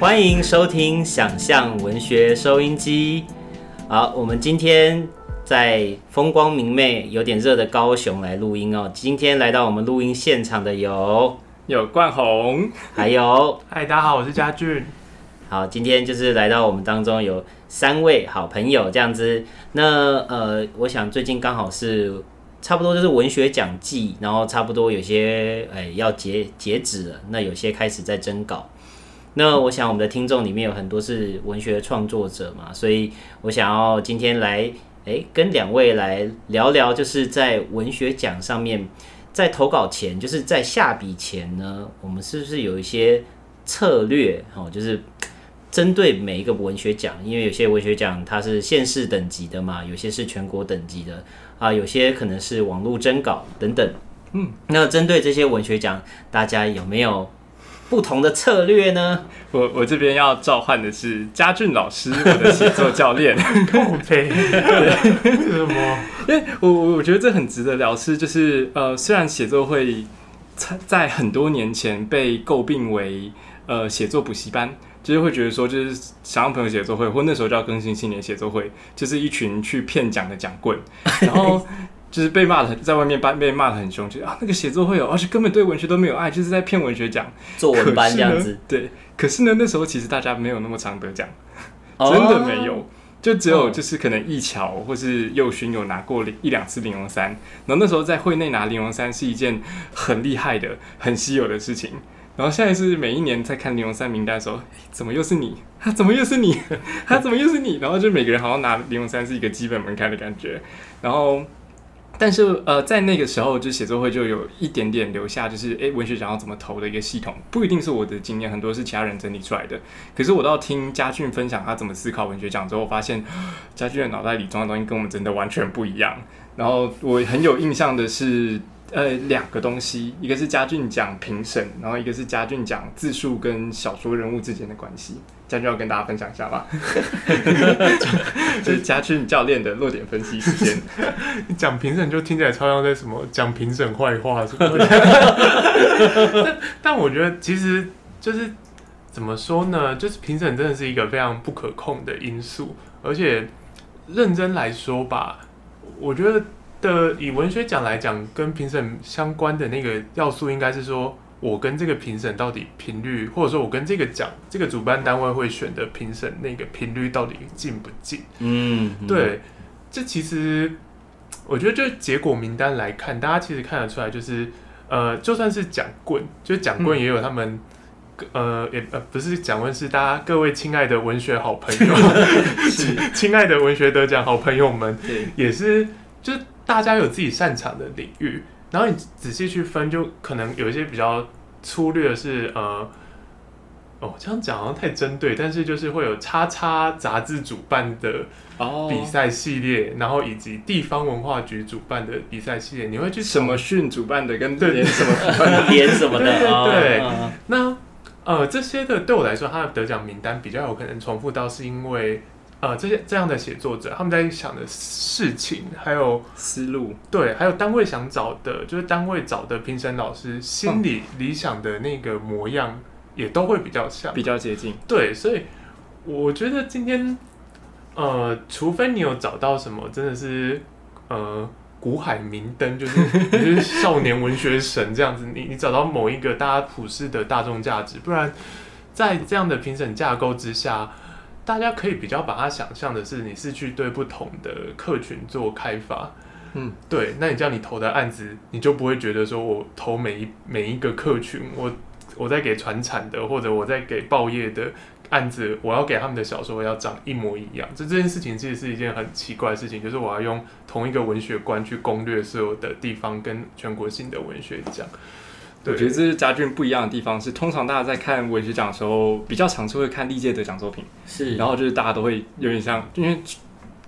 欢迎收听想象文学收音机。好，我们今天在风光明媚、有点热的高雄来录音哦。今天来到我们录音现场的有有冠宏，还有嗨，大家好，我是嘉俊。好，今天就是来到我们当中有三位好朋友这样子。那呃，我想最近刚好是差不多就是文学奖季，然后差不多有些哎要截截止了，那有些开始在征稿。那我想我们的听众里面有很多是文学创作者嘛，所以我想要今天来哎跟两位来聊聊，就是在文学奖上面，在投稿前，就是在下笔前呢，我们是不是有一些策略哦，就是针对每一个文学奖，因为有些文学奖它是县市等级的嘛，有些是全国等级的啊，有些可能是网络征稿等等。嗯，那针对这些文学奖，大家有没有不同的策略呢？我我这边要召唤的是嘉俊老师，我的写作教练。靠背，什么？因为我我我觉得这很值得聊，是就是呃，虽然写作会在在很多年前被诟病为呃写作补习班，就是会觉得说就是想让朋友写作会，或那时候叫更新青年写作会，就是一群去骗奖的奖棍，然后就是被骂的在外面班被骂的很凶，就啊那个写作会有，而且根本对文学都没有爱，就是在骗文学奖。作文班这样子对。可是呢，那时候其实大家没有那么常得奖，哦真的没有，就只有哦就是可能一桥或是佑勋有拿过一两次玲珑三，然后那时候在会内拿玲珑三是一件很厉害的、很稀有的事情。然后现在是每一年在看玲珑三名单的时候，怎么又是你？他怎么又是你？他 怎么又是你？然后就每个人好像拿玲珑三是一个基本门槛的感觉。然后，但是呃，在那个时候，就写作会就有一点点留下，就是诶文学奖要怎么投的一个系统，不一定是我的经验，很多是其他人整理出来的。可是我到听嘉俊分享他怎么思考文学奖之后，发现嘉俊的脑袋里装的东西跟我们真的完全不一样。然后我很有印象的是，呃，两个东西，一个是嘉俊讲评审，然后一个是嘉俊讲字数跟小说人物之间的关系。嘉俊要跟大家分享一下吧？就是嘉俊教练的落点分析时间。你讲评审就听起来超像在什么讲评审坏话什么的。但但我觉得其实就是怎么说呢？就是评审真的是一个非常不可控的因素，而且认真来说吧，我觉得的以文学奖来讲，跟评审相关的那个要素应该是说。我跟这个评审到底频率，或者说我跟这个奖这个主办单位会选的评审那个频率到底近不近？嗯，嗯，对，这其实我觉得就结果名单来看，大家其实看得出来，就是呃，就算是奖棍，就是奖棍也有他们。呃，也呃不是奖棍，是大家各位亲爱的文学好朋友，亲爱的文学得奖好朋友们，对，也是，就是大家有自己擅长的领域，然后你仔细去分，就可能有一些比较粗略的是呃，哦，这样讲好像太针对，但是就是会有叉叉杂志主办的哦。比赛系列，然后以及地方文化局主办的比赛系列，你会去什么训主办的跟对。连什么主办的？演什么的，对。那呃，这些的对我来说，它的得奖名单比较有可能重复到，是因为呃，这些这样的写作者他们在想的事情，还有思路对，还有单位想找的，就是单位找的评审老师心里理想的那个模样，也都会比较像。比较接近。对，所以我觉得今天，呃，除非你有找到什么真的是呃古海明灯，就是 你就是少年文学神这样子，你你找到某一个大家普世的大众价值，不然在这样的评审架构之下。大家可以比较把它想象的是，你是去对不同的客群做开发，嗯，对，那你这样你投的案子，你就不会觉得说我投每一每一个客群，我我在给传产的或者我在给报业的案子，我要给他们的小说要长一模一样。这这件事情其实是一件很奇怪的事情，就是我要用同一个文学观去攻略所有的地方跟全国性的文学奖。我觉得这是家俊不一样的地方，是通常大家在看文学奖的时候，比较常是会看历届得奖作品，是，然后就是大家都会有点像，因为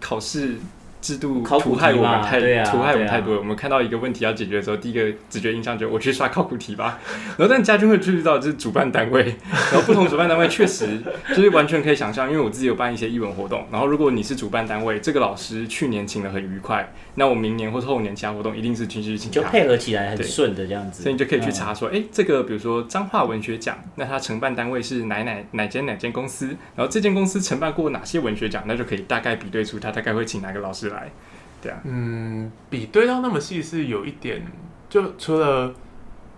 考试制度考古毒害我们太对啊毒害我们太多了。我们看到一个问题要解决的时候，第一个直觉印象就是我去刷考古题吧。然后但家军会注意到就是主办单位，然后不同主办单位确实就是完全可以想象，因为我自己有办一些艺文活动，然后如果你是主办单位，这个老师去年请的很愉快，那我明年或者后年其他活动一定是继续请他。就配合起来很对顺的这样子，所以你就可以去嗯查说，哎、这个比如说彰化文学奖，那它承办单位是哪哪哪间哪间公司，然后这间公司承办过哪些文学奖，那就可以大概比对出他大概会请哪个老师来。对啊，嗯，比对到那么细是有一点，就除了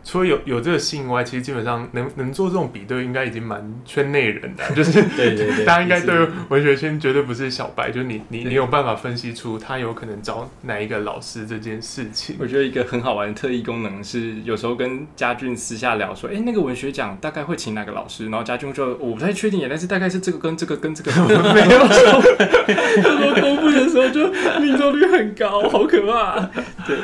除了有有这个性以外，其实基本上能能做这种比对，应该已经蛮圈内人的，就是对对对，大家应该就是对文学圈绝对不是小白，就是你你你有办法分析出他有可能找哪一个老师这件事情。我觉得一个很好玩的特异功能是，有时候跟家俊私下聊说，哎、那个文学奖大概会请哪个老师，然后家俊就我不太确定耶，但是大概是这个跟这个跟这个没有错。他说公布的时候就命中率很高，好可怕。对，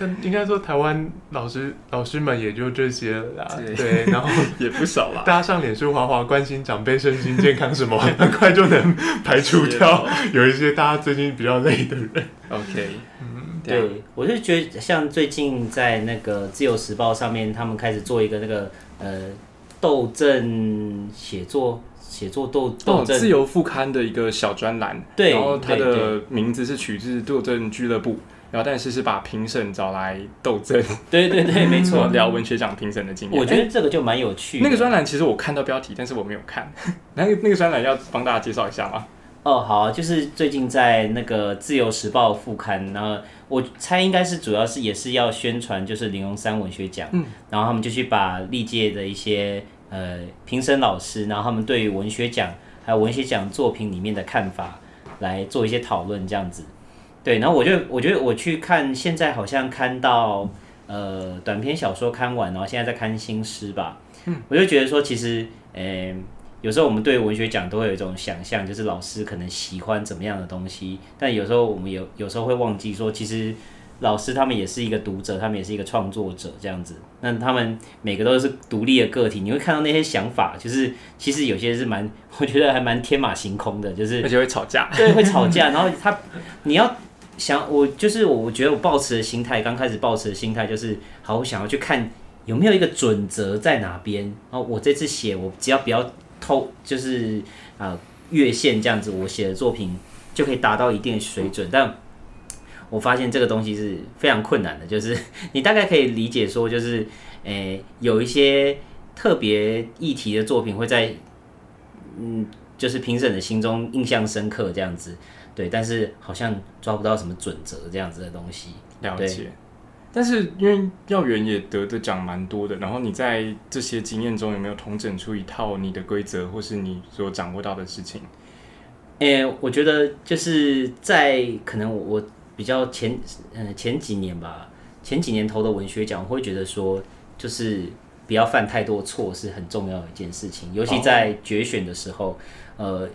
但应该说台湾老师老师们也就这些了啦，对。对，然后 也不少啦。大家上脸书滑滑关心长辈身心健康什么，很快就能排除掉有一些大家最近比较累的人。OK，嗯，对。我就觉得像最近在那个《自由时报》上面，他们开始做一个那个呃斗阵写作写作斗斗哦，阵自由副刊的一个小专栏，对然后它的名字是取自斗争俱乐部，然后但是是把评审找来斗争，对对对，没错。聊文学奖评审的经验。我觉得这个就蛮有趣的。那个专栏其实我看到标题，但是我没有看。那个那个专栏要帮大家介绍一下吗？哦，好啊，就是最近在那个《自由时报》副刊，然后我猜应该是主要是也是要宣传，就是玲珑山文学奖，嗯，然后他们就去把历届的一些呃评审老师，然后他们对于文学奖还有文学奖作品里面的看法来做一些讨论，这样子。对，然后我就我觉得我去看，现在好像看到呃短篇小说看完，然后现在在看新诗吧，嗯，我就觉得说其实，呃，有时候我们对文学奖都会有一种想象，就是老师可能喜欢怎么样的东西，但有时候我们有有时候会忘记说，其实老师他们也是一个读者，他们也是一个创作者这样子。那他们每个都是独立的个体，你会看到那些想法，就是其实有些是蛮，我觉得还蛮天马行空的，就是而且会吵架。对，会吵架。然后他，你要想，我就是我，我觉得我抱持的心态，刚开始抱持的心态就是，好，我想要去看有没有一个准则在哪边。然后我这次写，我只要不要偷，就是啊、呃越线这样子，我写的作品就可以达到一定的水准。但我发现这个东西是非常困难的，就是 你大概可以理解说，就是诶、有一些特别议题的作品会在嗯，就是评审的心中印象深刻这样子，对，但是好像抓不到什么准则这样子的东西。了解。但是因为耀元也得的奖蛮多的，然后你在这些经验中有没有统整出一套你的规则，或是你所掌握到的事情？诶、我觉得就是在可能我我比较前嗯前几年吧，前几年投的文学奖，我会觉得说就是不要犯太多错是很重要的一件事情，尤其在决选的时候，呃，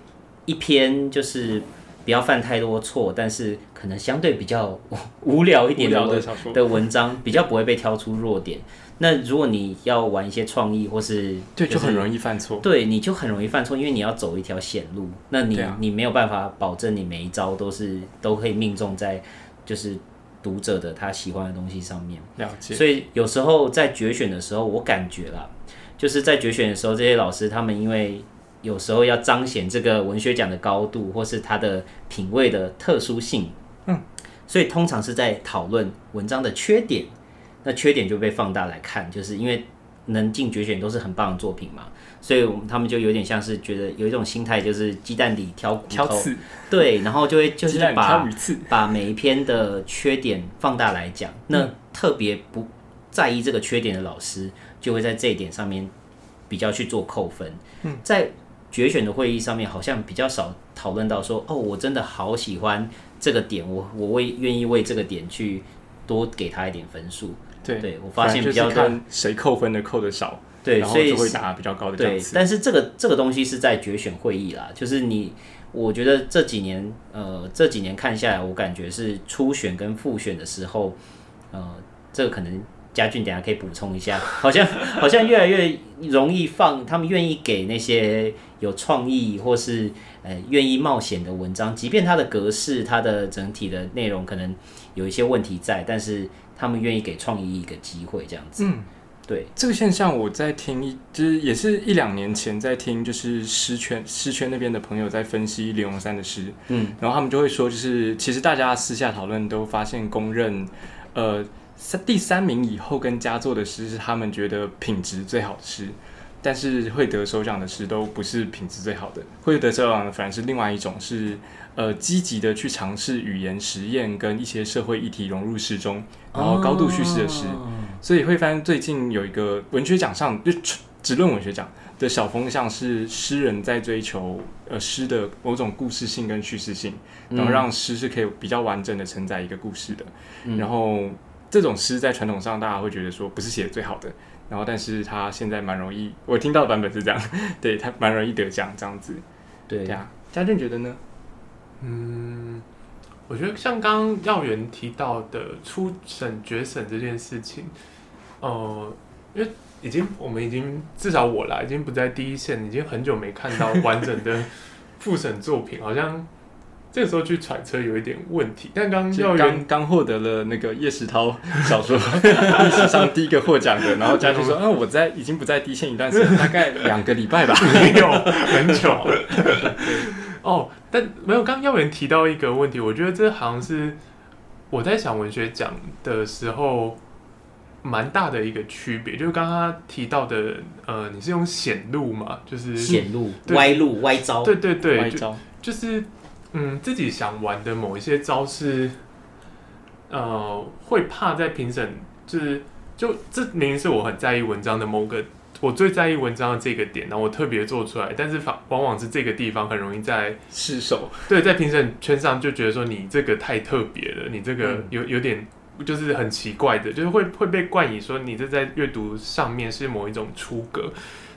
一篇就是不要犯太多错，但是可能相对比较 无聊一点的文的，的文章，比较不会被挑出弱点。那如果你要玩一些创意或是对，就很容易犯错。对，你就很容易犯错，因为你要走一条险路，那你、啊你没有办法保证你每一招都是都可以命中在就是读者的他喜欢的东西上面。了解。所以有时候在决选的时候，我感觉啦，就是在决选的时候，这些老师他们因为有时候要彰显这个文学奖的高度，或是它的品味的特殊性，嗯，所以通常是在讨论文章的缺点，那缺点就被放大来看，就是因为能进决选都是很棒的作品嘛，所以我们他们就有点像是觉得有一种心态，就是鸡蛋里挑骨头，对，然后就会就是把。把每一篇的缺点放大来讲，那特别不在意这个缺点的老师，就会在这一点上面比较去做扣分。嗯，在决选的会议上面，好像比较少讨论到说，哦，我真的好喜欢这个点，我我为愿意为这个点去多给他一点分数。对对我发现比较看谁扣分的扣的少，对，然后所以就会打比较高的对。但是这个这个东西是在决选会议啦，就是你，我觉得这几年，呃，这几年看下来，我感觉是初选跟复选的时候，呃，这个可能嘉俊等下可以补充一下，好像好像越来越容易放，他们愿意给那些有创意或是呃愿意冒险的文章，即便它的格式、它的整体的内容可能有一些问题在，但是他们愿意给创意一个机会，这样子。嗯，对，这个现象我在听一，就是也是一两年前在听，就是诗圈诗圈那边的朋友在分析李荣山的诗，嗯，然后他们就会说，就是其实大家私下讨论都发现公认，呃，三第三名以后跟佳作的诗是他们觉得品质最好的诗，但是会得首奖的诗都不是品质最好的，会得首奖的反而是另外一种是呃积极的去尝试语言实验跟一些社会议题融入诗中，然后高度叙事的诗。哦所以会发现最近有一个文学奖上就只论文学奖的小风向是诗人在追求呃诗的某种故事性跟叙事性，然后让诗是可以比较完整的承载一个故事的。嗯然后这种诗在传统上大家会觉得说不是写的最好的，然后但是他现在蛮容易，我听到的版本是这样，对他蛮容易得奖这样子。对呀啊，家俊觉得呢？嗯，我觉得像刚刚耀元提到的初审决审这件事情，呃，因为已经我们已经至少我啦，已经不在第一线，已经很久没看到完整的 复审作品，好像这个时候去揣测有一点问题。但刚刚刚刚获得了那个叶石涛小说 历史上第一个获奖的，然后家俊说，嗯，我在已经不在第一线一段时间，大概两个礼拜吧。没有很久了。哦，但没有。刚刚耀元提到一个问题，我觉得这好像是我在想文学奖的时候蛮大的一个区别，就是刚刚提到的，呃，你是用显露嘛，就是显露、歪路、歪招，对对对，歪招就是嗯，自己想玩的某一些招式，呃，会怕在评审，就是就这明明是我很在意文章的某个，我最在意文章的这个点，然后我特别做出来，但是反往往是这个地方很容易在失手，对在评审圈上就觉得说你这个太特别了，你这个嗯有有点。就是很奇怪的，就是会会被冠以说你这在阅读上面是某一种出格，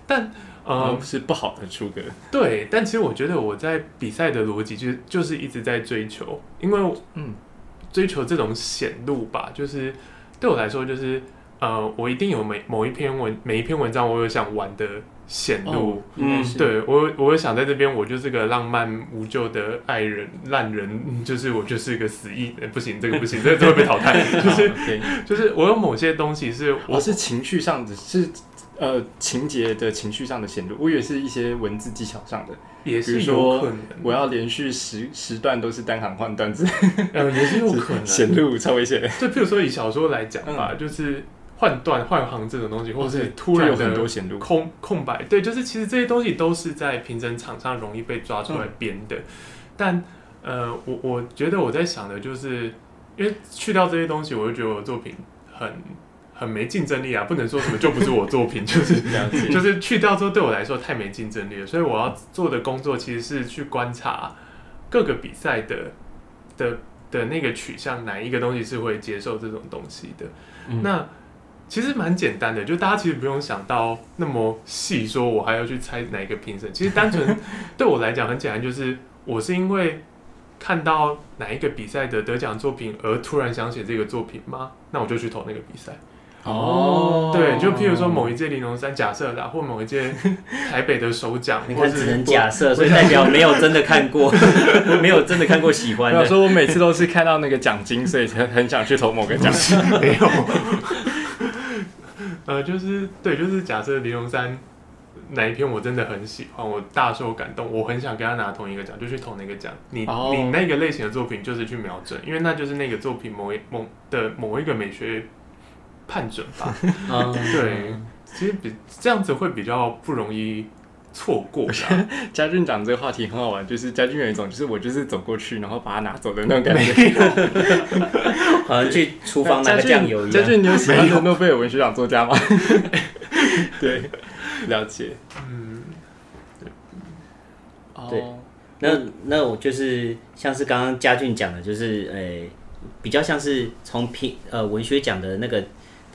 但呃，嗯，是不好的出格。对，但其实我觉得我在比赛的逻辑就是就是一直在追求，因为嗯追求这种显露吧，就是对我来说就是呃，我一定有每某一篇文每一篇文章我有想玩的显露。应该是，对我，我有想在这边，我就是个浪漫无救的爱人烂人，嗯 就是我就是个死意，呃不行，这个不行，这个这个会被淘汰。就是，就是我有某些东西是我我是情绪上的，是呃情节的情绪上的显露，我以为是一些文字技巧上的，也是比如说有可能，我要连续十十段都是单行换段子，呃也是有可能。显露超危险，就譬如说以小说来讲吧，就是换段换行这种东西，或者是突然就有很多显露，空空白，对，就是其实这些东西都是在平整场上容易被抓出来编的。但呃，我我觉得我在想的就是，因为去掉这些东西，我就觉得我的作品很很没竞争力啊，不能说什么就不是我作品，就是这样子，就是去掉之后对我来说太没竞争力了，所以我要做的工作其实是去观察各个比赛的的的那个取向，哪一个东西是会接受这种东西的。嗯那其实蛮简单的，就大家其实不用想到那么细，说我还要去猜哪一个评审。其实单纯对我来讲很简单，就是我是因为看到哪一个比赛的得奖作品而突然想写这个作品吗？那我就去投那个比赛。哦对，就譬如说某一届玲珑山假设啦，或某一届台北的首奖，你或是看只能假设，所以代表没有真的看过，没有真的看过喜欢的。我想说，我每次都是看到那个奖金，所以才很想去投某个奖。没有。呃，就是对，就是假设玲珑山哪一篇我真的很喜欢，我大受感动，我很想跟他拿同一个奖，就去投那个奖。你、哦你那个类型的作品就是去瞄准，因为那就是那个作品某一某的某一个美学判准吧。嗯对，其实比这样子会比较不容易错过啦。家俊讲这个话题很好玩，就是家俊有一种，就是我就是走过去，然后把它拿走的那种感觉。好像去厨房拿个酱油一样。家俊，你有喜欢的诺贝尔文学奖作家吗？对，了解。嗯，对哦，那那我就是像是刚刚家俊讲的，就是呃、比较像是从评呃文学奖的那个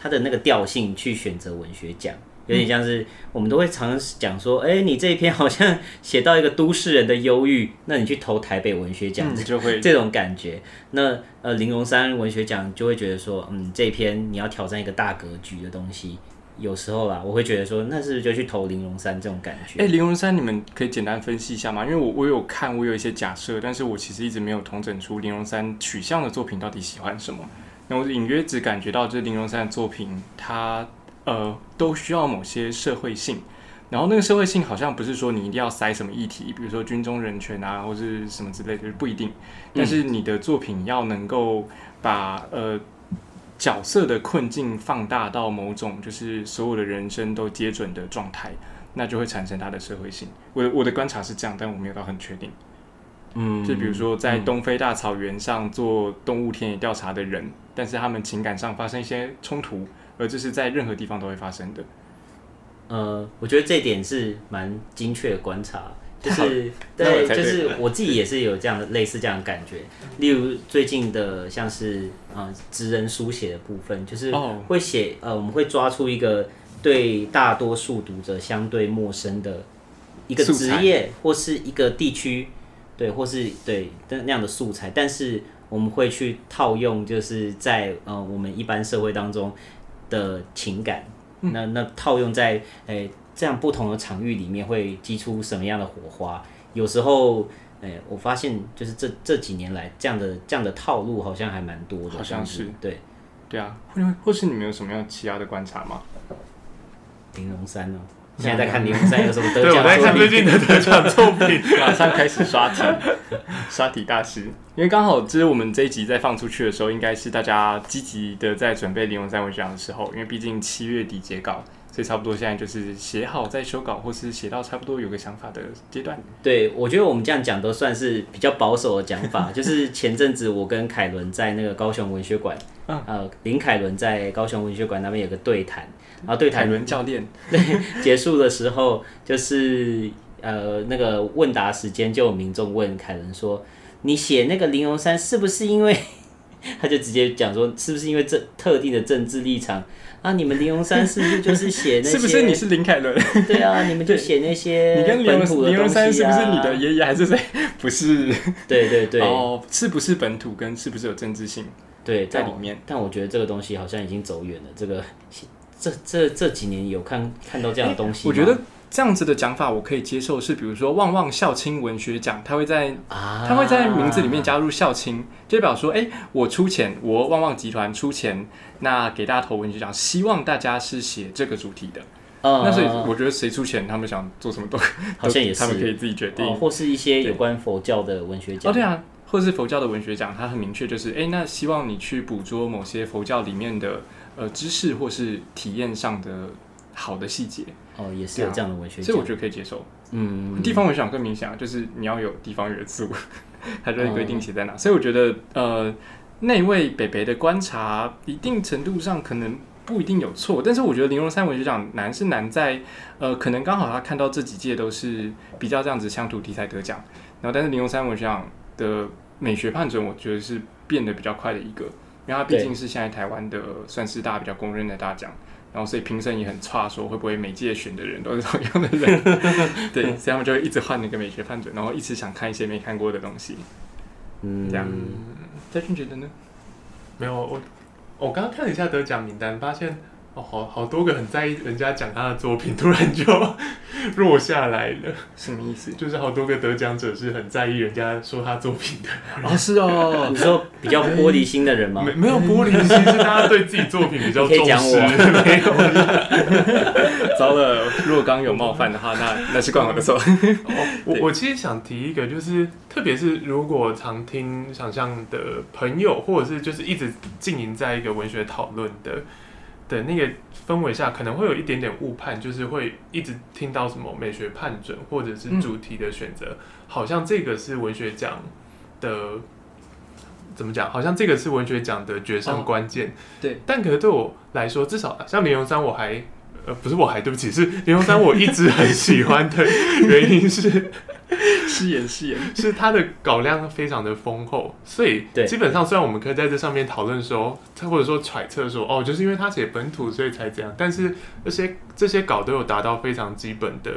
它的那个调性去选择文学奖，有点像是我们都会常讲说，哎、你这一篇好像写到一个都市人的忧郁，那你去投台北文学奖，嗯就会 这种感觉。那呃，玲珑山文学奖就会觉得说，嗯，这一篇你要挑战一个大格局的东西，有时候啦，我会觉得说，那是不是就去投玲珑山这种感觉？哎，玲珑山，你们可以简单分析一下吗？因为我我有看，我有一些假设，但是我其实一直没有统整出玲珑山取向的作品到底喜欢什么。那我隐约只感觉到，这林荣山的作品，它呃都需要某些社会性，然后那个社会性好像不是说你一定要塞什么议题，比如说军中人权啊，或是什么之类的，不一定。但是你的作品要能够把呃。角色的困境放大到某种，就是所有的人生都接准的状态，那就会产生它的社会性。我我的观察是这样，但我没有到很确定。嗯，就比如说在东非大草原上做动物田野调查的人，但是他们情感上发生一些冲突，而这是在任何地方都会发生的。呃，我觉得这点是蛮精确的观察。就是对，就是我自己也是有这样的类似这样的感觉。例如最近的像是啊，职人书写的部分，就是会写呃，我们会抓出一个对大多数读者相对陌生的一个职业或是一个地区，对，或是对那那样的素材，但是我们会去套用，就是在呃我们一般社会当中的情感，那那套用在诶。这样不同的场域里面会激出什么样的火花？有时候，哎，我发现就是这这几年来这样的这样的套路好像还蛮多的。好像是对，对啊。或或是你们有什么样其他的观察吗？玲珑山呢？现在在看零五三有什么得奖？我在看最近的得奖作品，马上开始刷题，刷题大师。因为刚好就是我们这一集在放出去的时候，应该是大家积极的在准备零五三文学奖的时候，因为毕竟七月底截稿。所以差不多现在就是写好再修稿，或是写到差不多有个想法的阶段。对，我觉得我们这样讲都算是比较保守的讲法。就是前阵子我跟凯伦在那个高雄文学馆，呃，林凯伦在高雄文学馆那边有个对谈，然后对谈凯伦教练对 结束的时候，就是呃那个问答时间，就有民众问凯伦说：“你写那个玲珑山是不是因为？”他就直接讲说：“是不是因为这特定的政治立场？”啊！你们林荣山是不是就是写那些？是不是你是林凯伦？对啊，你们就写那些。你跟林林荣山是不是你的爷爷还是谁？不是。对对对。哦，是不是本土跟是不是有政治性？对，在里面。但我觉得这个东西好像已经走远了。这个这这这几年有看看到这样的东西。我觉得这样子的讲法我可以接受，是比如说旺旺校青文学奖，他会在他会在名字里面加入校青，就代表说，哎，我出钱，我旺旺集团出钱。那给大家投文学奖，希望大家是写这个主题的。那所以我觉得谁出钱，他们想做什么都 好像也是他们可以自己决定，或是一些有关佛教的文学奖。哦，对啊，或是佛教的文学奖，它很明确就是，哎，那希望你去捕捉某些佛教里面的呃知识或是体验上的好的细节。哦，也是有这样的文学奖，所以我觉得可以接受。嗯，地方文学奖更明显啊，就是你要有地方元素，它就会规定写在哪。所以我觉得呃。那位北北的观察，一定程度上可能不一定有错，但是我觉得玲珑三文学奖难是难在，呃，可能刚好他看到这几届都是比较这样子乡土题材得奖，然后但是玲珑三文学奖的美学判准，我觉得是变得比较快的一个，因为它毕竟是现在台湾的算是大家比较公认的大奖，然后所以评审也很差，说会不会每届选的人都是同样的人，对，所以他们就会一直换那个美学判准，然后一直想看一些没看过的东西，嗯，这样。嘉俊觉得呢？没有我，我刚刚看了一下得奖名单，发现。哦，好好多个很在意人家讲他的作品，突然就弱下来了。什么意思？就是好多个得奖者是很在意人家说他作品的。哦，是哦，你说比较玻璃心的人吗？没没有玻璃心，是大家对自己作品比较重视。没有。糟了，若刚有冒犯的话，那那是怪我的错。我我其实想提一个，就是特别是如果常听想象的朋友，或者是就是一直经营在一个文学讨论的。的那个氛围下，可能会有一点点误判，就是会一直听到什么美学判准，或者是主题的选择，好像这个是文学奖的怎么讲？好像这个是文学奖的决胜关键。对，但可能对我来说，至少像林荣山，我还。呃，不是我还对不起，是林荣山，我一直很喜欢的原因是，饰演饰演 是他的稿量非常的丰厚，所以基本上虽然我们可以在这上面讨论说，他或者说揣测说，哦，就是因为他写本土所以才这样，但是这些这些稿都有达到非常基本的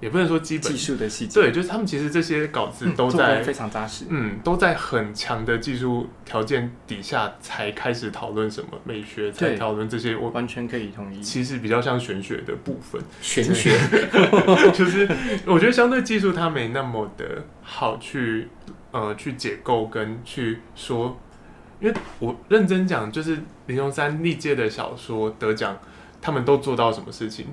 也不能说基本。技，术的细节，对，就是他们其实这些稿子嗯都在非常扎实。嗯，都在很强的技术条件底下才开始讨论什么美学，才对讨论这些我完全可以同意。其实比较像玄学的部分，玄学，就是我觉得相对技术它没那么的好去呃去解构跟去说，因为我认真讲，就是林荣三历届的小说得奖，他们都做到什么事情？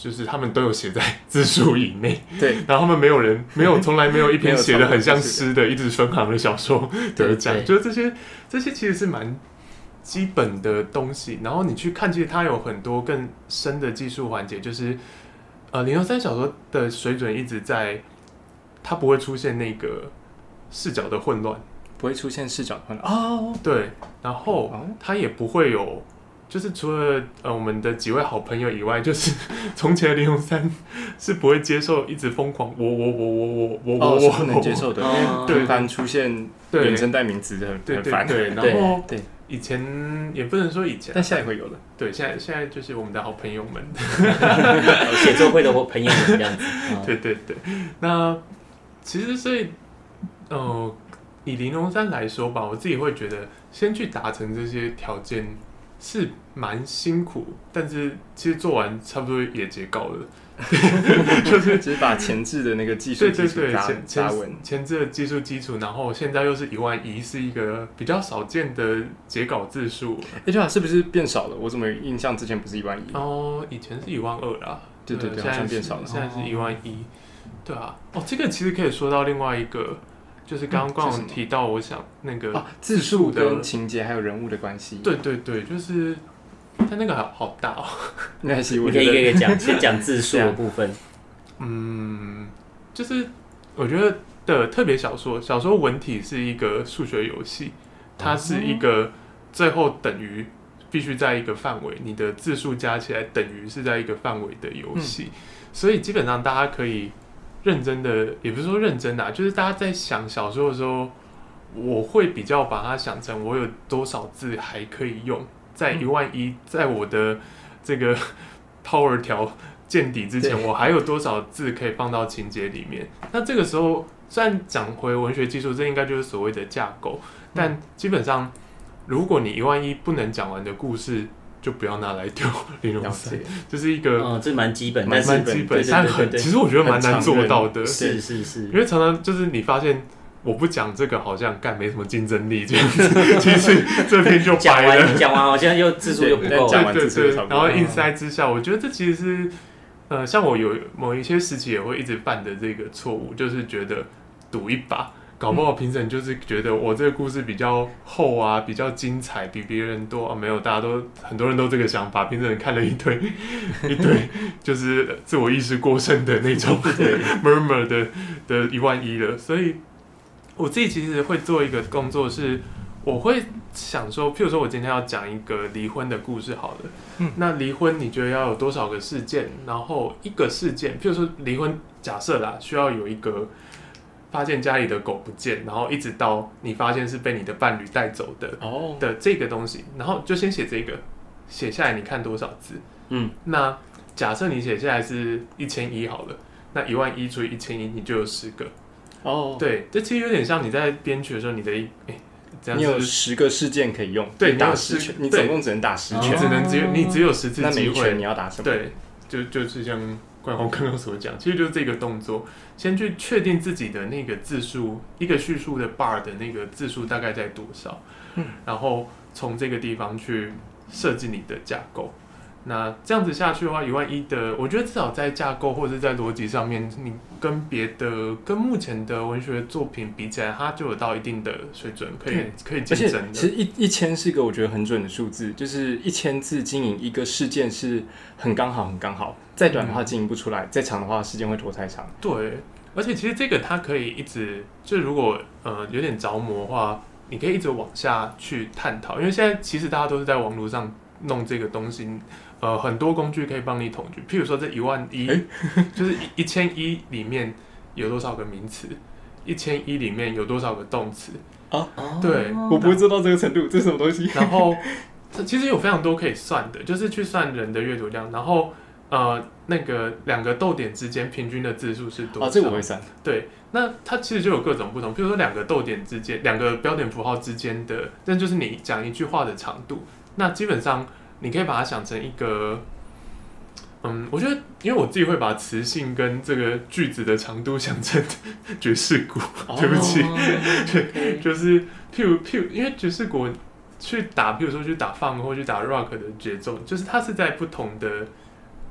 就是他们都有写在字数以内，对，然后他们没有人没有从来没有一篇写的很像诗的一直分行的小说得奖，就是这些这些其实是蛮基本的东西。然后你去看，其实它有很多更深的技术环节，就是呃，零六三小说的水准一直在，它不会出现那个视角的混乱，不会出现视角混乱哦。对，然后哦它也不会有。就是除了呃我们的几位好朋友以外，就是 从前的林永三是不会接受一直疯狂我我我我我我我我不能接受的，因哦为频繁出现对原声代名词很对很烦。对对，对 然后对，以前也不能说以前啊，但现在会有了。对现在现在就是我们的好朋友们，写作会的朋友们这样子。嗯 对对对。那其实所以，呃，以玲珑山来说吧，我自己会觉得，先去达成这些条件是蛮辛苦，但是其实做完差不多也结稿了。就是只是把前置的那个技术基础扎前前扎稳。前置的技术基础，然后现在又是一万一，是一个比较少见的结稿字数。哎，对啊，是不是变少了？我怎么印象之前不是一万一？哦，以前是一万二啦，对对对现在变少了现在是一万一，对啊，哦，这个其实可以说到另外一个，就是刚刚刚提到，我想那个，啊，字数跟情节还有人物的关系。，对对对，就是它那个好好大哦，没关系，你可以一个一个讲，先讲字数的部分。嗯，就是我觉得的特别小说，小说文体是一个数学游戏，它是一个最后等于必须在一个范围，你的字数加起来等于是在一个范围的游戏，所以基本上大家可以认真的，也不是说认真的、啊，就是大家在想小说的时候，我会比较把它想成我有多少字还可以用，在一万一，在我的这个 power 条见底之前，我还有多少字可以放到情节里面？那这个时候，虽然讲回文学技术，这应该就是所谓的架构，但基本上，如果你一万一不能讲完的故事，就不要拿来丢玲 了珑三解，，这是一个嗯，这蛮基本，蛮蛮基本，但很，其实我觉得蛮难做到的，是是是因，为常常就是你发现。我不讲这个好像干没什么竞争力这样子，其实这篇就讲白了。完讲完好像又字数又不够对讲。完然后硬塞之下，我觉得这其实是，呃，像我有某一些时期也会一直犯的这个错误，就是觉得赌一把，搞不好评审就是觉得我这个故事比较厚啊，比较精彩，比别人多啊，没有，大家都很多人都这个想法，评审看了一堆 一堆，就是自我意识过剩的那种 murmur 的的一万一了，所以我自己其实会做一个工作是。我会想说，譬如说我今天要讲一个离婚的故事，好了，嗯那离婚你觉得要有多少个事件？然后一个事件，譬如说离婚，假设啦，需要有一个发现家里的狗不见，然后一直到你发现是被你的伴侣带走的哦，的这个东西，然后就先写这个，写下来，你看多少字？嗯，那假设你写下来是一千一好了，那一万一除以一千一，你就有十个。哦，对，这其实有点像你在编曲的时候，你的一哎、这样你有十个事件可以用，对你打十十拳，你总共只能打十哦拳，你只能只有你只有十次机会那每一拳你，要打什么？对，就就是像冠宏刚刚所讲，其实就是这个动作，先去确定自己的那个字数，一个叙述的 bar 的那个字数大概在多少，嗯然后从这个地方去设计你的架构。那这样子下去的话，一万一的，我觉得至少在架构或者是在逻辑上面，你跟别的、跟目前的文学作品比起来，它就有到一定的水准，可以可以竞争的。其实一一千是一个我觉得很准的数字，就是一千字经营一个事件是很刚好很刚好，再短的话经营不出来，再长的话时间会拖太长。对，而且其实这个它可以一直，就如果呃有点着魔的话，你可以一直往下去探讨，因为现在其实大家都是在网络上弄这个东西，呃，很多工具可以帮你统计，譬如说这一万一，诶 就是一一千一里面有多少个名词，一千一里面有多少个动词，啊对我不会做到这个程度，这是什么东西？然后这其实有非常多可以算的，就是去算人的阅读量，然后呃那个两个逗点之间平均的字数是多少？啊，这个我会算。对，那它其实就有各种不同，比如说两个逗点之间，两个标点符号之间的，那就是你讲一句话的长度。那基本上你可以把它想成一个，嗯，我觉得因为我自己会把词性跟这个句子的长度想成爵士鼓，对不起，对 就是譬如譬如，因为爵士鼓去打，譬如说去打 funk 或去打 rock 的节奏，就是它是在不同的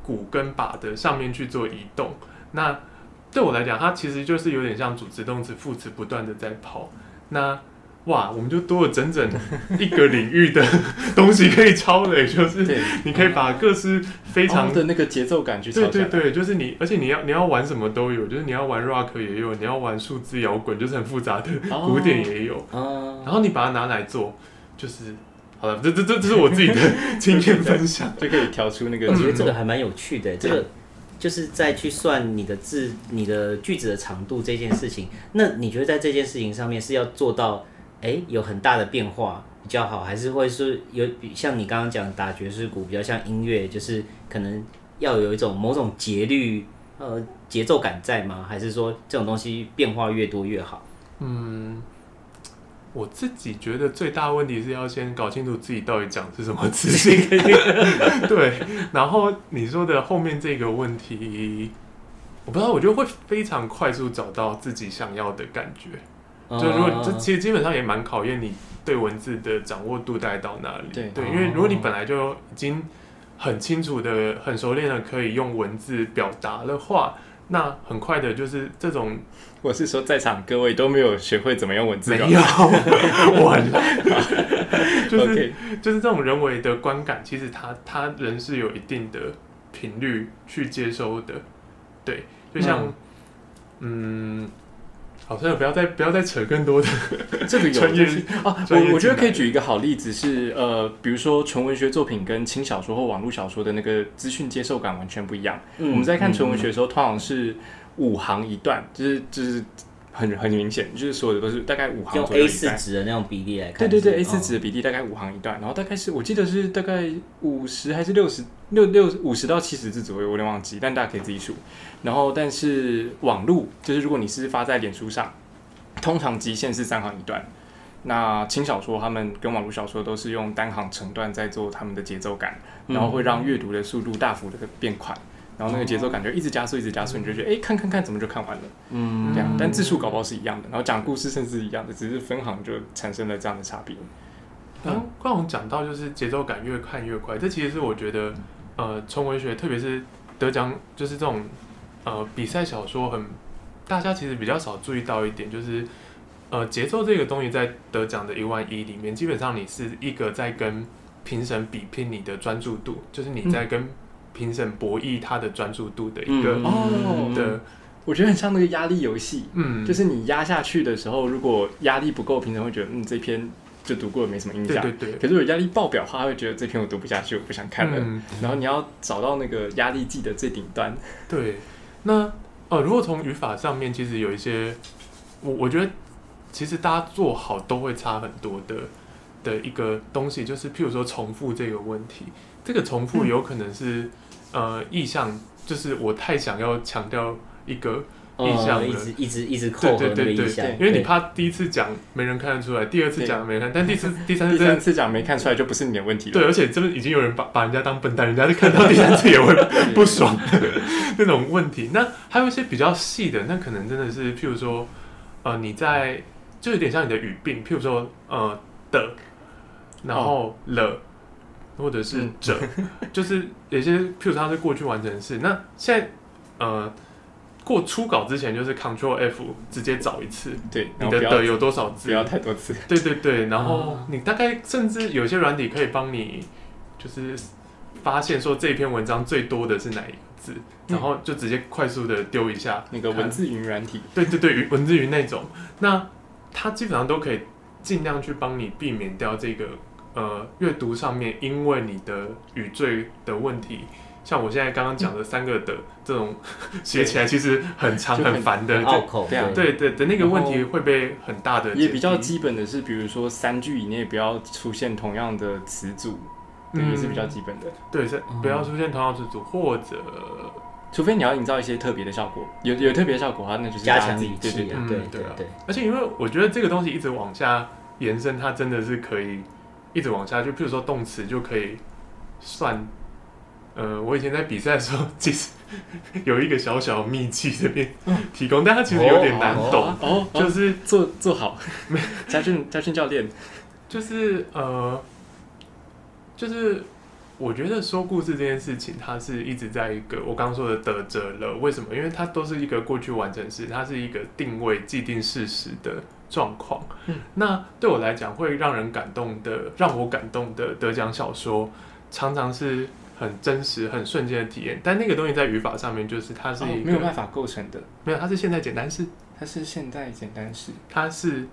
鼓跟把的上面去做移动。那对我来讲，它其实就是有点像主词、动词、副词不断的在跑。那哇，我们就多了整整 一个领域的东西可以抄了，就是，你可以把各式非常哦的那个节奏感去对抄。对对，就是你，而且你要你要玩什么都有，就是你要玩 rock 也有，你要玩数字摇滚，就是很复杂的哦古典也有。哦，然后你把它拿来做，就是好了，这这这这是我自己的经验分享。就可以调出那个。我觉得这个还蛮有趣的，这个就是在去算你的字、你的句子的长度这件事情。那你觉得在这件事情上面是要做到，哎，有很大的变化比较好，还是会是有比像你刚刚讲打爵士鼓比较像音乐，就是可能要有一种某种节律、呃节奏感在吗？还是说这种东西变化越多越好？嗯，我自己觉得最大问题是要先搞清楚自己到底讲的是什么词性。对，然后你说的后面这个问题，我不知道，我觉得会非常快速找到自己想要的感觉。就如果这嗯其实基本上也蛮考验你对文字的掌握度大概到哪里。对对，因为如果你本来就已经很清楚的、很熟练的可以用文字表达的话，那很快的就是这种我是说，在场各位都没有学会怎么用文字没表有完了，就是就是这种人为的观感，其实他他人是有一定的频率去接收的。对，就像嗯。好，算了，不要再不要再扯更多的。这个有 专业啊，我我觉得可以举一个好例子是呃，比如说纯文学作品跟轻小说或网络小说的那个资讯接受感完全不一样。嗯我们在看纯文学的时候，通常是五行一段，就是就是很很明显，就是所有的都是大概五行用左右 A 一段。四纸的那种比例来看对对对，A 四哦纸的比例大概五行一段，然后大概是我记得是大概五十还是六十六六五十到七十字左右，我有点忘记，但大家可以自己数。然后但是网路就是如果你是发在脸书上，通常极限是三行一段。那轻小说他们跟网络小说都是用单行成段在做他们的节奏感，然后会让阅读的速度大幅的变快，然后那个节奏感就一直加速，一直加速，你就觉得哎、诶看看看怎么就看完了。嗯这样，但字数搞不好是一样的，然后讲故事甚至一样的，只是分行就产生了这样的差别。刚刚刚我讲到就是节奏感越看越快，这其实是我觉得呃纯文学，特别是得奖就是这种呃比赛小说很大家其实比较少注意到一点，就是呃节奏这个东西在得奖的一万一里面，基本上你是一个在跟评审比拼你的专注度，就是你在跟评审博弈他的专注度的一个、嗯。哦。的我觉得很像那个压力游戏，嗯，就是你压下去的时候，如果压力不够，评审会觉得嗯这篇就读过了没什么印象。对对对，可是如果压力爆表的话，他会觉得这篇我读不下去，我不想看了。嗯。然后你要找到那个压力计的最顶端。对，那呃，如果从语法上面，其实有一些，我我觉得其实大家做好都会差很多的的一个东西，就是譬如说重复这个问题，这个重复嗯。有可能是、呃意向，就是我太想要强调一个。意向了哦一直一直一直扣合对对对对因为你怕第一次讲没人看得出来，第二次讲没人看，但第四、第三次第三次讲没看出来就不是你的问题了。对，而且真的已经有人把把人家当笨蛋，人家就看到第三次也会不爽 那种问题。那还有一些比较细的，那可能真的是，譬如说，呃，你在就有点像你的语病，譬如说，呃的，然后了，或者是嗯者，就是有些譬如说它是过去完成式。那现在呃过初稿之前就是 Ctrl F 直接找一次，对，你的的有多少字不？要太多次。对对对，然后啊你大概甚至有些软体可以帮你，就是发现说这篇文章最多的是哪一个字，然后就直接快速的丢一下那个文字云软体，对对对，文字云那种，那它基本上都可以尽量去帮你避免掉这个呃阅读上面因为你的语缀的问题。像我现在刚刚讲的三个的这种写起来其实很长很很烦的，拗口，对啊对对的那个问题会被很大的也比较基本的是，比如说三句以内不要出现同样的词组，对，嗯也是比较基本的。对，是不要出现同样词组，或者除非你要营造一些特别的效果，有有特别效果的话，那就是加强语气啊，对对对。对嗯对啊对，而且因为我觉得这个东西一直往下延伸，它真的是可以一直往下，就譬如说动词就可以算。呃，我以前在比赛的时候，其实有一个小小秘籍这边提供，但它其实有点难懂，哦哦，就就是做做好，家俊家俊教练，就是呃，就是我觉得说故事这件事情，它是一直在一个我刚刚说的得者了。为什么？因为它都是一个过去完成式，它是一个定位既定事实的状况。嗯那对我来讲，会让人感动的，让我感动的得奖小说，常常是很真实、很瞬间的体验。但那个东西在语法上面，就是它是哦一个、没有办法构成的，没有，它是现在简单式，它是现在简单式。它是。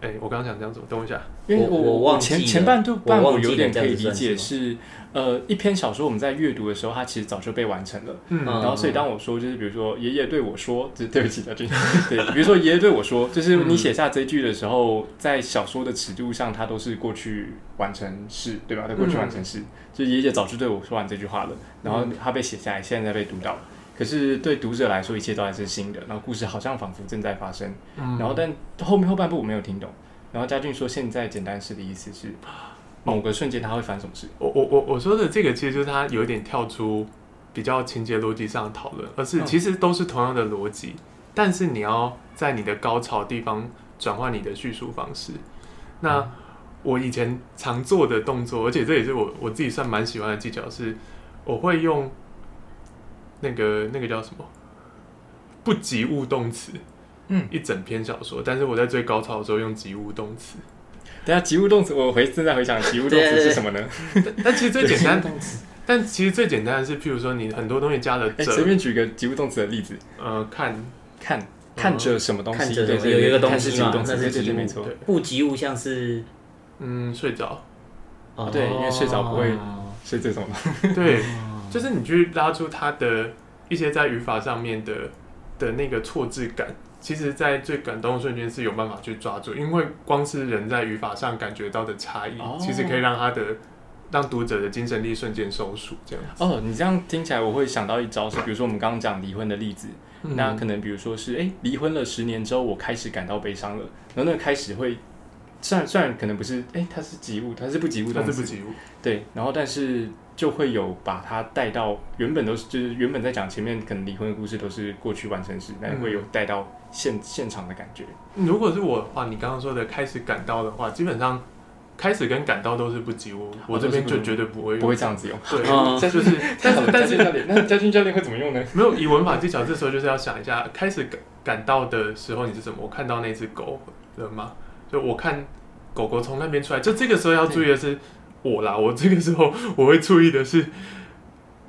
哎、我刚刚想讲什么？等我一下。因为我我忘记前前半段半我我忘记有点可以理解是是，呃，一篇小说我们在阅读的时候，它其实早就被完成了。嗯嗯然后，所以当我说，就是比如说爷爷对我说，就是对不起，家俊，对，比如说爷爷对我说，就是你写下这句的时候，在小说的尺度上，它都是过去完成式，对吧？在过去完成式，就爷爷早就对我说完这句话了，然后他被写下来，现在被读到。可是对读者来说，一切都还是新的，然后故事好像仿佛正在发生。嗯然后但后面后半部我没有听懂。然后嘉俊说，现在简单式的意思是，某个瞬间他会发生什么事？我我我我说的这个其实就是他有一点跳出比较情节逻辑上的讨论，而是嗯。其实都是同样的逻辑，但是你要在你的高潮地方转换你的叙述方式。那我以前常做的动作，而且这也是我我自己算蛮喜欢的技巧，是我会用那个那个叫什么？不及物动词，嗯，一整篇小说，但是我在最高潮的时候用及物动词，等一下及物动词，我回正在回想及物动词是什么呢？但但其实最简单。但其实最简单的是，譬如说你很多东西加了哎，随便举个及物动词的例子，呃，看，看看着什么东西，对对有一个东西嘛那是及物没错。不及物像是嗯，睡着，哦对因为睡着不会哦。是这种。的 对，就是你去拉出它的一些在语法上面的的那个错字感，其实，在最感动的瞬间是有办法去抓住，因为光是人在语法上感觉到的差异，哦。其实可以让他的让读者的精神力瞬间收束，这样子。哦，你这样听起来，我会想到一招是，比如说我们刚刚讲离婚的例子，嗯。那可能比如说是，哎，离婚了十年之后，我开始感到悲伤了，然后那个开始会，虽然虽然可能不是，哎，它是及物，它是不及物动词，它是不及物，对，然后但是就会有把它带到原本都是就是原本在讲前面可能离婚的故事都是过去完成时，但会有带到现现场的感觉。如果是我的话，你刚刚说的开始感到的话，基本上开始跟感到都是不及物，我这边就绝对不会用，不会这样子用。对，嗯 就是，但是但是教练，那家军教练会怎么用呢？没有以文法技巧，这时候就是要想一下，开始感感到的时候你是什么？我看到那只狗了吗？就我看狗狗从那边出来，就这个时候要注意的是我啦，我这个时候 我会注意的是，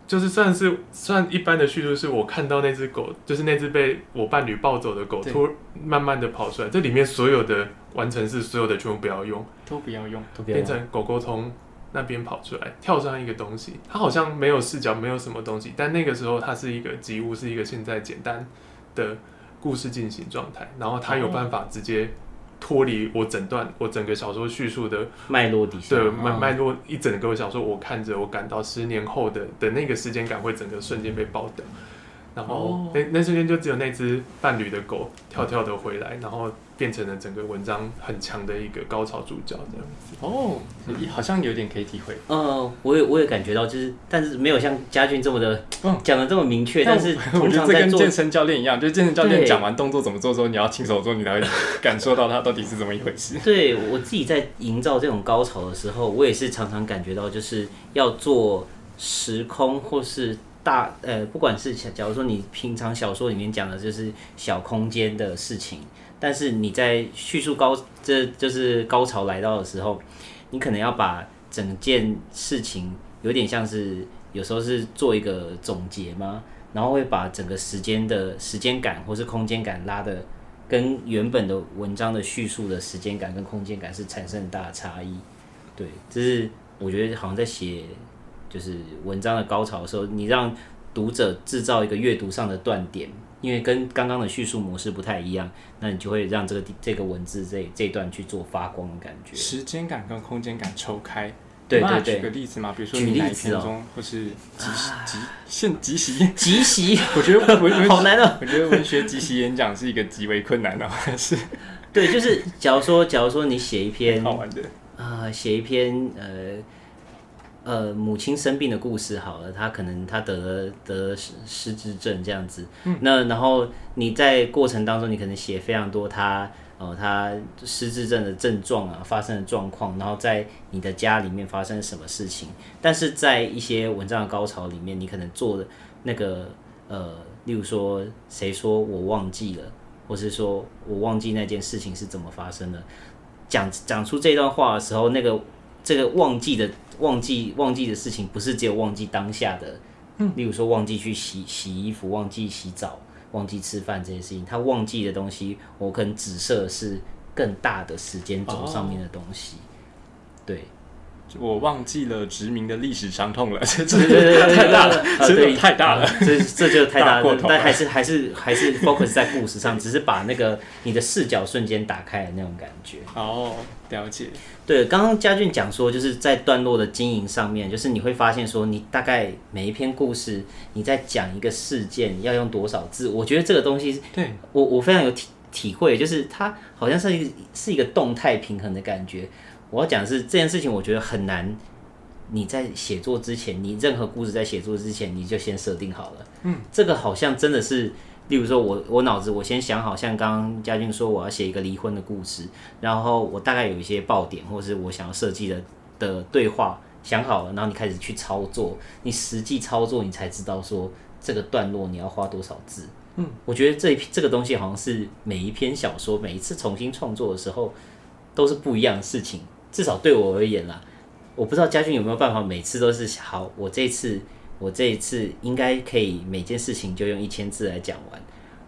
就是算是算一般的叙述，是我看到那只狗，就是那只被我伴侣抱走的狗，对突慢慢的跑出来，这里面所有的完成式，所有的全部不要用。都不要用。都不要变成狗狗从那边跑出来，跳上一个东西，它好像没有视角，没有什么东西，但那个时候它是一个及物，是一个现在简单的故事进行状态，然后它有办法直接脱离我整段我整个小说叙述的脉络底下，对脉络一整个小说，我看着我感到十年后的的那个时间感会整个瞬间被爆掉。然后哦那那瞬间就只有那只伴侣的狗跳跳的回来，然后变成了整个文章很强的一个高潮主角这样子。哦，好像有点可以体会。嗯，我也我也感觉到，就是但是没有像家俊这么的嗯讲的这么明确，但是 我通觉得跟健身教练一样，就是健身教练对讲完动作怎么做之后，你要亲手做，你才会感受到它到底是怎么一回事。对我自己在营造这种高潮的时候，我也是常常感觉到，就是要做时空或是大呃，不管是假如说你平常小说里面讲的就是小空间的事情，但是你在叙述高这就是高潮来到的时候，你可能要把整件事情有点像是有时候是做一个总结吗？然后会把整个时间的时间感或是空间感拉的跟原本的文章的叙述的时间感跟空间感是产生很大的差异。对，这是我觉得好像在写就是文章的高潮的时候，你让读者制造一个阅读上的断点，因为跟刚刚的叙述模式不太一样，那你就会让这个这个文字这这段去做发光的感觉。时间感跟空间感抽开，对对对举个例子嘛？比如说举你哪一例子哦篇中，或是即即现即席，即席 我觉得 好难哦。我觉得文学即席演讲是一个极为困难的，好像是对，就是假如说，假如说你写一篇好玩的。啊，写、一篇呃呃母亲生病的故事好了，他可能他得了得了失失智症这样子，那然后你在过程当中，你可能写非常多他呃他失智症的症状啊发生的状况，然后在你的家里面发生什么事情，但是在一些文章的高潮里面，你可能做的那个呃，例如说谁说我忘记了，或是说我忘记那件事情是怎么发生的。讲讲出这段话的时候，那个这个忘记的忘记忘记的事情，不是只有忘记当下的，嗯，例如说忘记去洗洗衣服、忘记洗澡、忘记吃饭这些事情，他忘记的东西，我可能指涉是更大的时间轴上面的东西，对，我忘记了殖民的历史伤痛了，这对对对对对太大了，真呃对的太大了。啊这这就太大了，但还是还是还是 focus 在故事上，只是把那个你的视角瞬间打开的那种感觉。哦，了解。对，刚刚嘉俊讲说，就是在段落的经营上面，就是你会发现说，你大概每一篇故事，你在讲一个事件要用多少字，我觉得这个东西，对，我我非常有体体会，就是它好像是一个是一个动态平衡的感觉。我要讲的是这件事情，我觉得很难。你在写作之前，你任何故事在写作之前，你就先设定好了。嗯，这个好像真的是，例如说我我脑子我先想好，像刚刚嘉俊说我要写一个离婚的故事，然后我大概有一些爆点，或是我想要设计的的对话想好了，然后你开始去操作，你实际操作，你才知道说这个段落你要花多少字。嗯，我觉得这一这个东西好像是每一篇小说，每一次重新创作的时候都是不一样的事情，至少对我而言啦。我不知道家俊有没有办法每次都是好，我这一次我这一次应该可以每件事情就用一千字来讲完。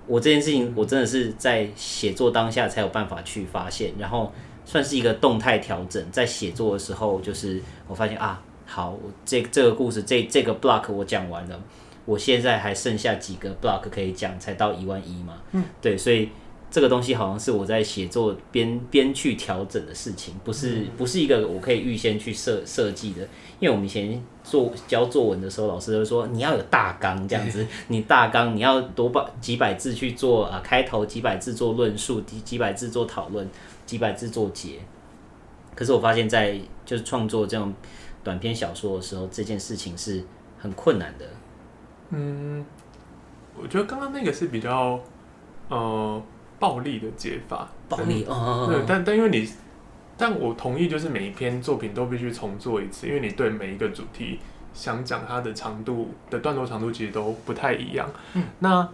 我这件事情我真的是在写作当下才有办法去发现，然后算是一个动态调整。在写作的时候，就是我发现啊，好，我这这个故事这这个 block 我讲完了，我现在还剩下几个 block 可以讲，才到一万一嘛。嗯，对，所以这个东西好像是我在写作边边去调整的事情，不是不是一个我可以预先去设设计的。因为我们以前做教作文的时候，老师都说你要有大纲这样子，你大纲你要多百几百字去做啊，开头几百字做论述，几几百字做讨论，几百字做结。可是我发现，在就是创作这种短篇小说的时候，这件事情是很困难的。嗯，我觉得刚刚那个是比较呃暴力的解法，暴力，哦对，但但因为你，但我同意，就是每一篇作品都必须重做一次，因为你对每一个主题想讲它的长度的段落长度其实都不太一样。嗯，那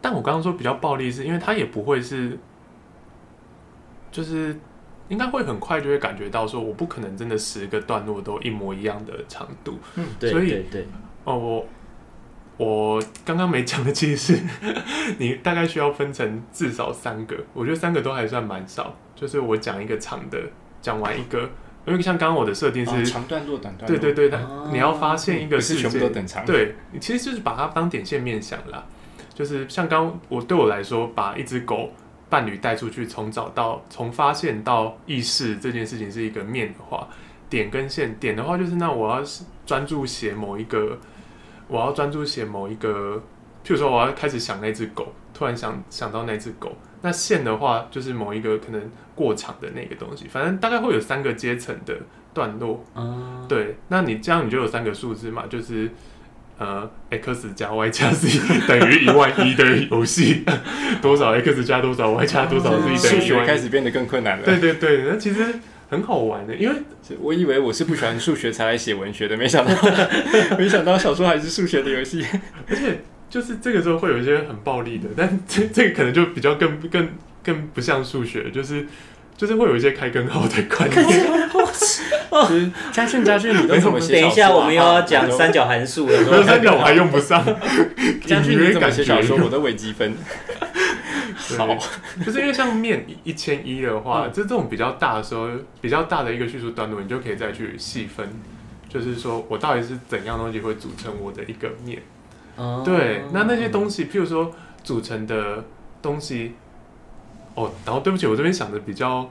但我刚刚说比较暴力，是因为它也不会是，就是应该会很快就会感觉到说，我不可能真的十个段落都一模一样的长度。嗯，对所以对对，哦，我我刚刚没讲的其实是 你大概需要分成至少三个，我觉得三个都还算蛮少。就是我讲一个长的，讲完一个，因为像刚刚我的设定是，哦长段落、短段落，对对对，它哦你要发现一个不是全部事件都等长。，对，你其实就是把它当点线面想啦。就是像刚我对我来说，把一只狗伴侣带出去，从找到从发现到意识这件事情是一个面的话，点跟线点的话就是那我要是专注写某一个，我要专注写某一个，譬如说我要开始想那只狗，突然想想到那只狗。那线的话就是某一个可能过场的那个东西，反正大概会有三个阶层的段落。嗯，对，那你这样你就有三个数字嘛，就是呃 x 加 y 加 z 等于一万一的游戏，多少 x 加多少 y 加多少 z 数等于一万一。学开始变得更困难了。对对对，那其实很好玩的，因为我以为我是不喜欢数学才来写文学的，没想到，没想到小说还是数学的游戏。而且就是这个时候会有一些很暴力的，但 这这个可能就比较更更更不像数学，就是就是会有一些开根号的观念。就是家俊家俊，你都怎么写啊？等一下我们又要讲 三角函数了，三角我还用不上，家俊你怎么写小说？我的微积分。对好，就是因为像面一千一的嗯。话，这这种比较大的时候，比较大的一个叙述段落，你就可以再去细分，就是说我到底是怎样东西会组成我的一个面。哦。对，那那些东西，譬如说组成的东西，哦，然后对不起，我这边想的比较，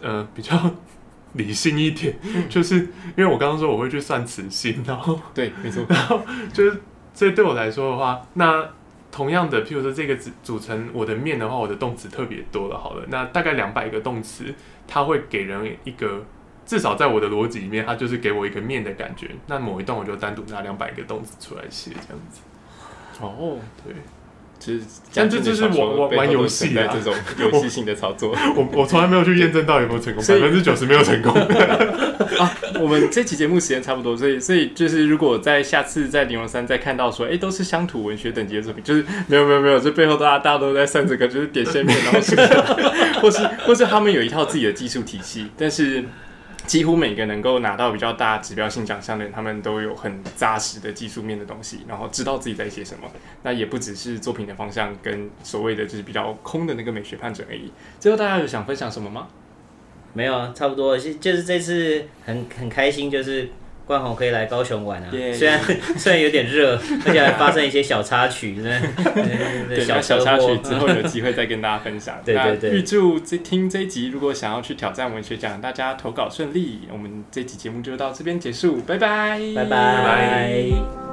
呃，比较 理性一点，就是因为我刚刚说我会去算磁性，然后对，没错，然后就是这对我来说的话，那同样的，譬如说这个组组成我的面的话，我的动词特别多了，好了，那大概两百个动词，它会给人一个至少在我的逻辑里面，它就是给我一个面的感觉。那某一段我就单独拿两百个动词出来写，这样子。哦，对，就是但这就是玩玩玩游戏啊这种 游戏性的操作。我我从来没有去验证到有没有成功，百分之九十没有成功。啊，我们这期节目时间差不多，所以所以就是如果在下次在玲珑山再看到说，哎、都是乡土文学等级的作品，就是没有没有没有，这背后大家大家都在算这个，就是点线面，然后是，或是或是他们有一套自己的技术体系，但是。几乎每个能够拿到比较大指标性奖项的人，他们都有很扎实的技术面的东西，然后知道自己在写什么。那也不只是作品的方向跟所谓的就是比较空的那个美学判准而已。最后大家有想分享什么吗？没有啊，差不多，就是这次很很开心，就是冠宏可以来高雄玩啊。Yeah, 虽然 虽然有点热，而且还发生一些小插曲，对小插曲之后有机会再跟大家分享。对对对那预祝这听这一集，如果想要去挑战文学奖，大家投稿顺利。我们这期节目就到这边结束，拜拜，拜拜拜。